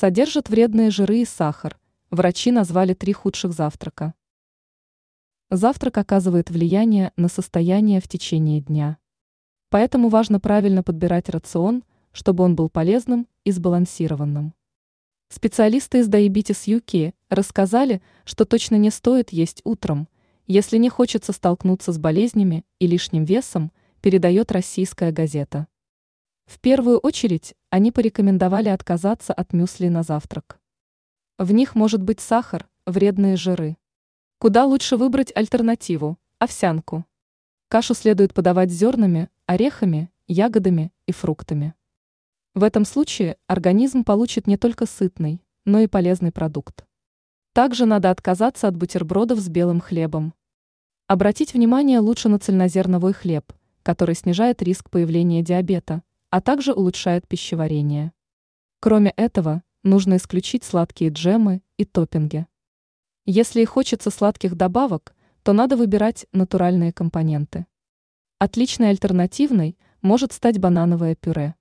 Содержат вредные жиры и сахар. Врачи назвали три худших завтрака. Завтрак оказывает влияние на состояние в течение дня. Поэтому важно правильно подбирать рацион, чтобы он был полезным и сбалансированным. Специалисты из Diabetes UK рассказали, что точно не стоит есть утром, если не хочется столкнуться с болезнями и лишним весом, передает российская газета. В первую очередь они порекомендовали отказаться от мюсли на завтрак. В них может быть сахар, вредные жиры. Куда лучше выбрать альтернативу – овсянку. Кашу следует подавать зернами, орехами, ягодами и фруктами. В этом случае организм получит не только сытный, но и полезный продукт. Также надо отказаться от бутербродов с белым хлебом. Обратить внимание лучше на цельнозерновой хлеб, который снижает риск появления диабета, а также улучшает пищеварение. Кроме этого, нужно исключить сладкие джемы и топпинги. Если и хочется сладких добавок, то надо выбирать натуральные компоненты. Отличной альтернативной может стать банановое пюре.